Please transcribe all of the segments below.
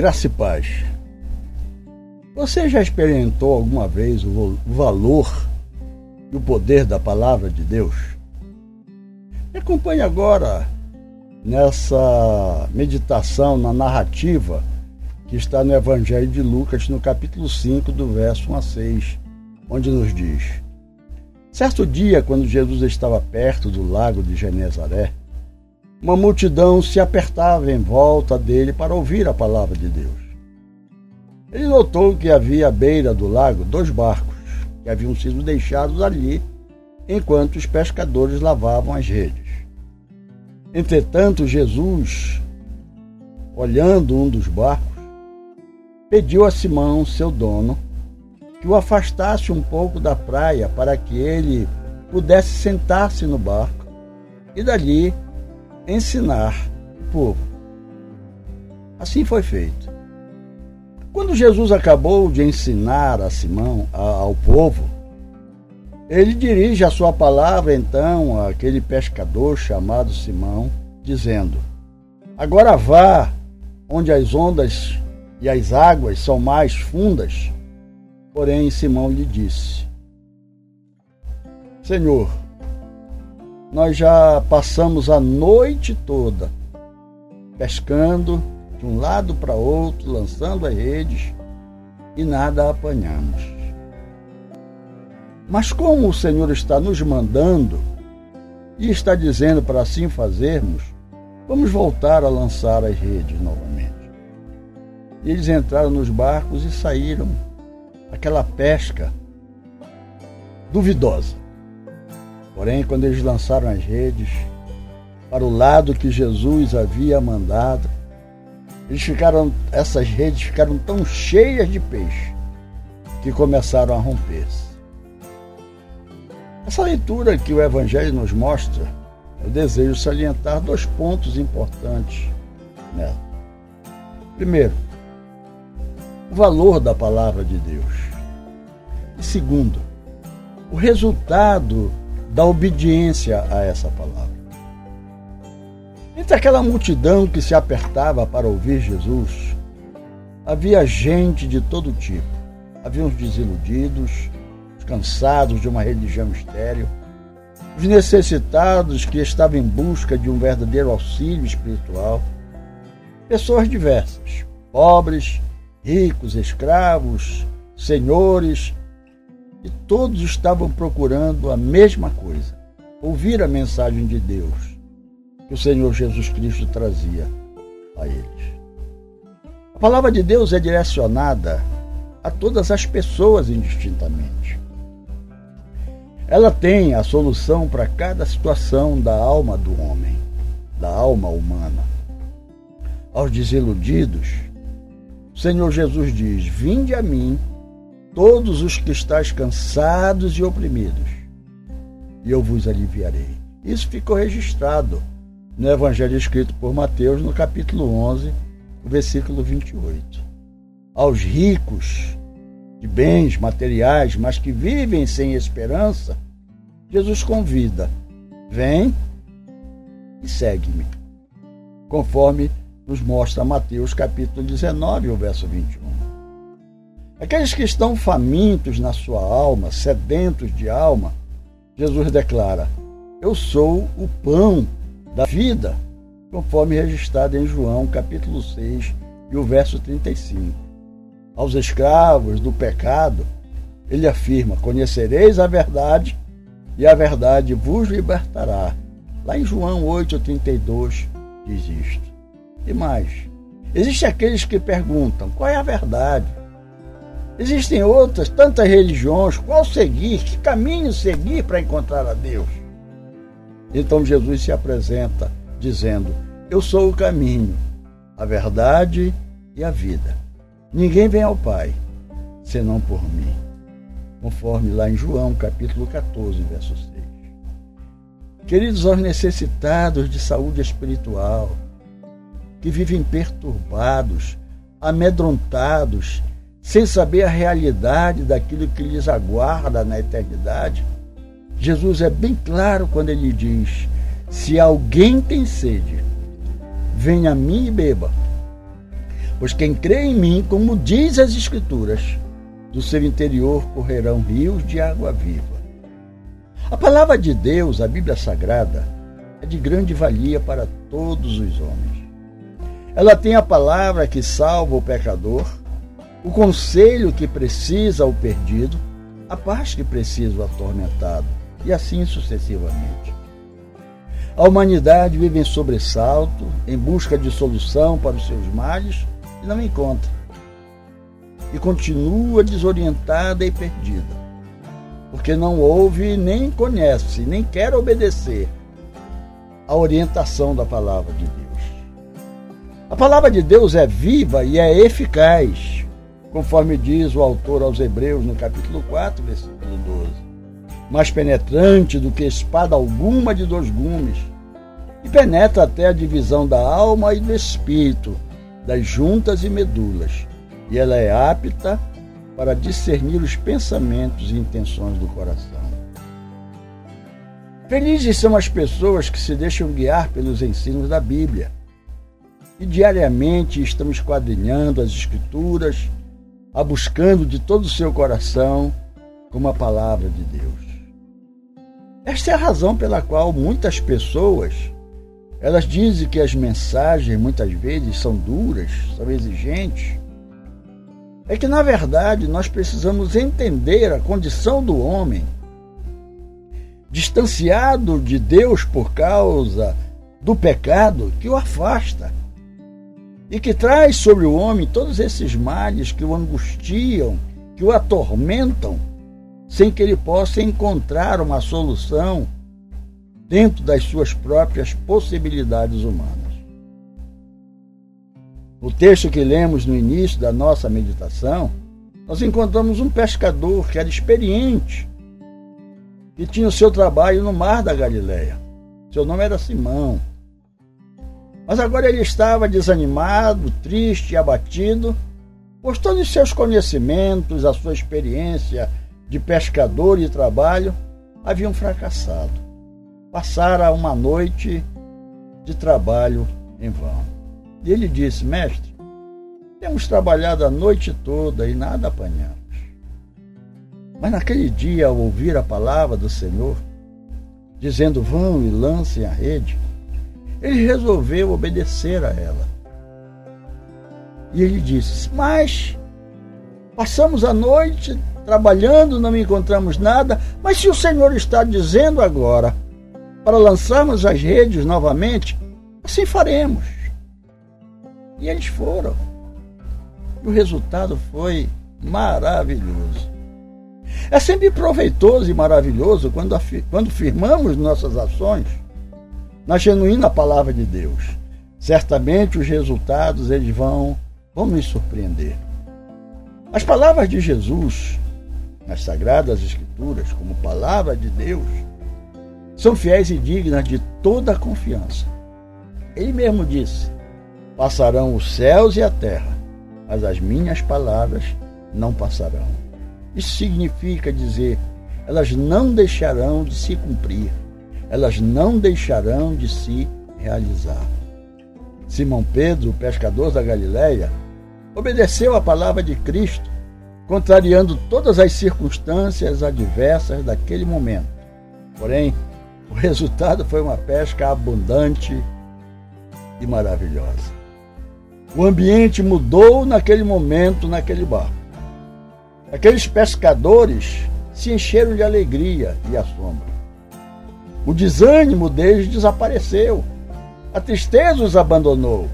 Graça e paz. Você já experimentou alguma vez o valor e o poder da palavra de Deus? Me acompanhe agora nessa meditação, na narrativa que está no Evangelho de Lucas, no capítulo 5, do verso 1 a 6, onde nos diz: Certo dia, quando Jesus estava perto do lago de Genezaré, uma multidão se apertava em volta dele para ouvir a palavra de Deus. Ele notou que havia à beira do lago dois barcos que haviam sido deixados ali enquanto os pescadores lavavam as redes. Entretanto, Jesus, olhando um dos barcos, pediu a Simão, seu dono, que o afastasse um pouco da praia para que ele pudesse sentar-se no barco e dali ensinar o povo. Assim foi feito. Quando Jesus acabou de ensinar a Simão, ao povo, ele dirige a sua palavra então àquele pescador chamado Simão, dizendo: Agora vá onde as ondas e as águas são mais fundas. Porém, Simão lhe disse: Senhor, nós já passamos a noite toda pescando de um lado para outro, lançando as redes e nada apanhamos. Mas como o Senhor está nos mandando e está dizendo para assim fazermos, vamos voltar a lançar as redes novamente. E eles entraram nos barcos e saíram aquela pesca duvidosa. Porém, quando eles lançaram as redes para o lado que Jesus havia mandado, eles ficaram, essas redes ficaram tão cheias de peixe que começaram a romper-se. Essa leitura que o Evangelho nos mostra, eu desejo salientar dois pontos importantes nela. Primeiro, o valor da palavra de Deus. E segundo, o resultado da obediência a essa palavra. Entre aquela multidão que se apertava para ouvir Jesus, havia gente de todo tipo. Havia os desiludidos, os cansados de uma religião estéril, os necessitados que estavam em busca de um verdadeiro auxílio espiritual, pessoas diversas, pobres, ricos, escravos, senhores, e todos estavam procurando a mesma coisa: ouvir a mensagem de Deus que o Senhor Jesus Cristo trazia a eles. A palavra de Deus é direcionada a todas as pessoas indistintamente. Ela tem a solução para cada situação da alma do homem, da alma humana. Aos desiludidos, o Senhor Jesus diz: Vinde a mim todos os que estáis cansados e oprimidos, e eu vos aliviarei. Isso ficou registrado no Evangelho escrito por Mateus, no capítulo 11, versículo 28. Aos ricos de bens materiais, mas que vivem sem esperança, Jesus convida: vem e segue-me, conforme nos mostra Mateus capítulo 19, o verso 21. Aqueles que estão famintos na sua alma, sedentos de alma, Jesus declara: Eu sou o pão da vida, conforme registrado em João, capítulo 6, e o verso 35. Aos escravos do pecado, ele afirma: Conhecereis a verdade, e a verdade vos libertará. Lá em João 8,32 diz isto. E mais: existem aqueles que perguntam: qual é a verdade? Existem outras, tantas religiões, qual seguir, que caminho seguir para encontrar a Deus? Então Jesus se apresenta dizendo: Eu sou o caminho, a verdade e a vida. Ninguém vem ao Pai senão por mim. Conforme lá em João, capítulo 14, verso 6. Queridos, aos necessitados de saúde espiritual, que vivem perturbados, amedrontados sem saber a realidade daquilo que lhes aguarda na eternidade, Jesus é bem claro quando ele diz: Se alguém tem sede, venha a mim e beba. Pois quem crê em mim, como diz as Escrituras, do seu interior correrão rios de água viva. A palavra de Deus, a Bíblia Sagrada, é de grande valia para todos os homens. Ela tem a palavra que salva o pecador, o conselho que precisa o perdido, a paz que precisa o atormentado, e assim sucessivamente. A humanidade vive em sobressalto, em busca de solução para os seus males e não encontra. E continua desorientada e perdida porque não ouve nem conhece, nem quer obedecer à orientação da palavra de Deus. A palavra de Deus é viva e é eficaz, conforme diz o autor aos Hebreus no capítulo 4, versículo 12. Mais penetrante do que espada alguma de dois gumes, e penetra até a divisão da alma e do espírito, das juntas e medulas, e ela é apta para discernir os pensamentos e intenções do coração. Felizes são as pessoas que se deixam guiar pelos ensinos da Bíblia e diariamente estão esquadrinhando as Escrituras, a buscando de todo o seu coração como a palavra de Deus. Esta é a razão pela qual muitas pessoas elas dizem que as mensagens muitas vezes são duras, são exigentes, é que, na verdade, nós precisamos entender a condição do homem, distanciado de Deus por causa do pecado que o afasta e que traz sobre o homem todos esses males que o angustiam, que o atormentam, sem que ele possa encontrar uma solução dentro das suas próprias possibilidades humanas. No texto que lemos no início da nossa meditação, nós encontramos um pescador que era experiente, que tinha o seu trabalho no mar da Galileia. Seu nome era Simão. Mas agora ele estava desanimado, triste e abatido, pois todos os seus conhecimentos, a sua experiência de pescador e trabalho haviam fracassado. Passara uma noite de trabalho em vão. E ele disse: Mestre, temos trabalhado a noite toda e nada apanhamos. Mas naquele dia, ao ouvir a palavra do Senhor, dizendo: Vão e lancem a rede, ele resolveu obedecer a ela. E ele disse: Mas passamos a noite trabalhando, não encontramos nada, mas se o Senhor está dizendo agora para lançarmos as redes novamente, assim faremos. E eles foram. E o resultado foi maravilhoso. É sempre proveitoso e maravilhoso quando, quando firmamos nossas ações na genuína palavra de Deus. Certamente os resultados eles vão, vão nos surpreender. As palavras de Jesus nas Sagradas Escrituras, como palavra de Deus, são fiéis e dignas de toda a confiança. Ele mesmo disse: Passarão os céus e a terra, mas as minhas palavras não passarão. Isso significa dizer, elas não deixarão de se cumprir, elas não deixarão de se realizar. Simão Pedro, pescador da Galileia, obedeceu à palavra de Cristo, contrariando todas as circunstâncias adversas daquele momento. Porém, o resultado foi uma pesca abundante e maravilhosa. O ambiente mudou naquele momento, naquele barco. Aqueles pescadores se encheram de alegria e assombro. O desânimo deles desapareceu. A tristeza os abandonou.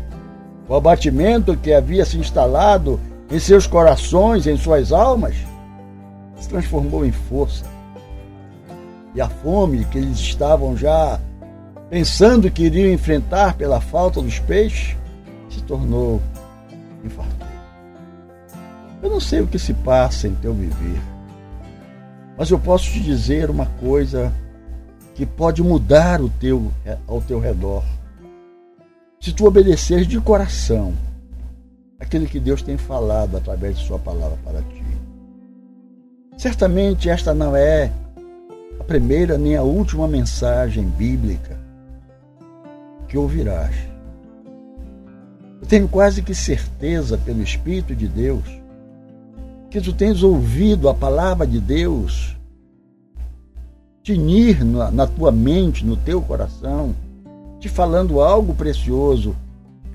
O abatimento que havia se instalado em seus corações, em suas almas, se transformou em força. E a fome que eles estavam já pensando que iriam enfrentar pela falta dos peixes, se tornou infarto. Eu não sei o que se passa em teu viver, mas eu posso te dizer uma coisa que pode mudar o teu, ao teu redor. Se tu obedeceres de coração aquilo que Deus tem falado através de Sua palavra para ti. Certamente esta não é a primeira nem a última mensagem bíblica que ouvirás. Eu tenho quase que certeza, pelo Espírito de Deus, que tu tens ouvido a palavra de Deus tinir na, na tua mente, no teu coração, te falando algo precioso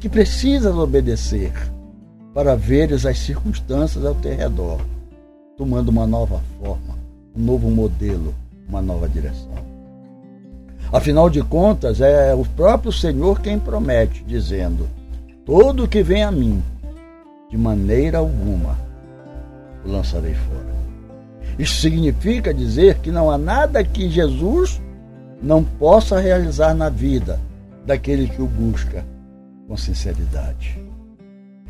que precisas obedecer para veres as circunstâncias ao teu redor, tomando uma nova forma, um novo modelo, uma nova direção. Afinal de contas, é o próprio Senhor quem promete, dizendo: Todo que vem a mim, de maneira alguma, o lançarei fora. Isso significa dizer que não há nada que Jesus não possa realizar na vida daquele que o busca com sinceridade.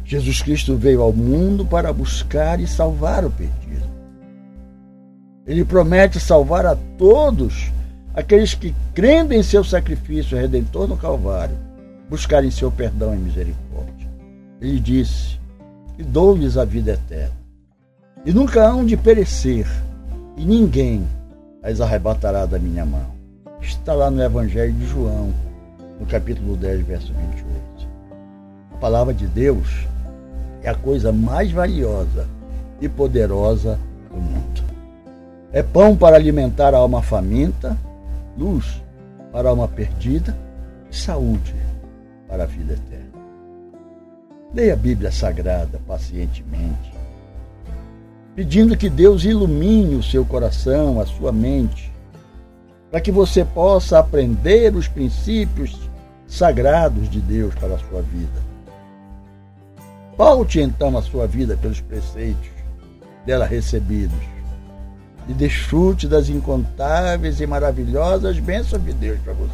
Jesus Cristo veio ao mundo para buscar e salvar o perdido. Ele promete salvar a todos aqueles que, crendo em seu sacrifício redentor no Calvário, buscarem seu perdão e misericórdia. Ele disse: E dou-lhes a vida eterna. E nunca hão de perecer, e ninguém as arrebatará da minha mão. Está lá no Evangelho de João, no capítulo 10, verso 28. A palavra de Deus é a coisa mais valiosa e poderosa do mundo. É pão para alimentar a alma faminta, luz para a alma perdida e saúde para a vida eterna. Leia a Bíblia Sagrada pacientemente, pedindo que Deus ilumine o seu coração, a sua mente, para que você possa aprender os princípios sagrados de Deus para a sua vida. Paute então a sua vida pelos preceitos dela recebidos e desfrute das incontáveis e maravilhosas bênçãos de Deus para você.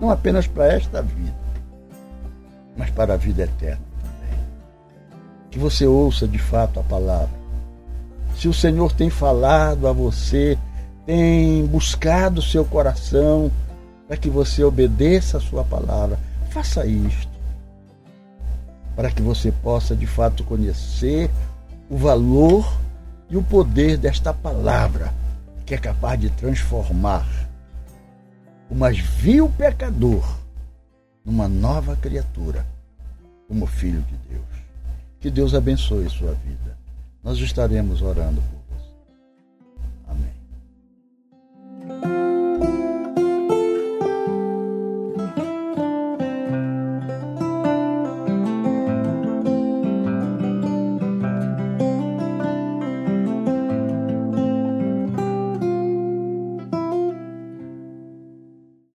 Não apenas para esta vida, mas para a vida eterna também. Que você ouça de fato a palavra. Se o Senhor tem falado a você, tem buscado o seu coração, para que você obedeça a sua palavra. Faça isto, para que você possa de fato conhecer o valor e o poder desta palavra, que é capaz de transformar o mais vil pecador numa nova criatura, como filho de Deus. Que Deus abençoe sua vida. Nós estaremos orando. por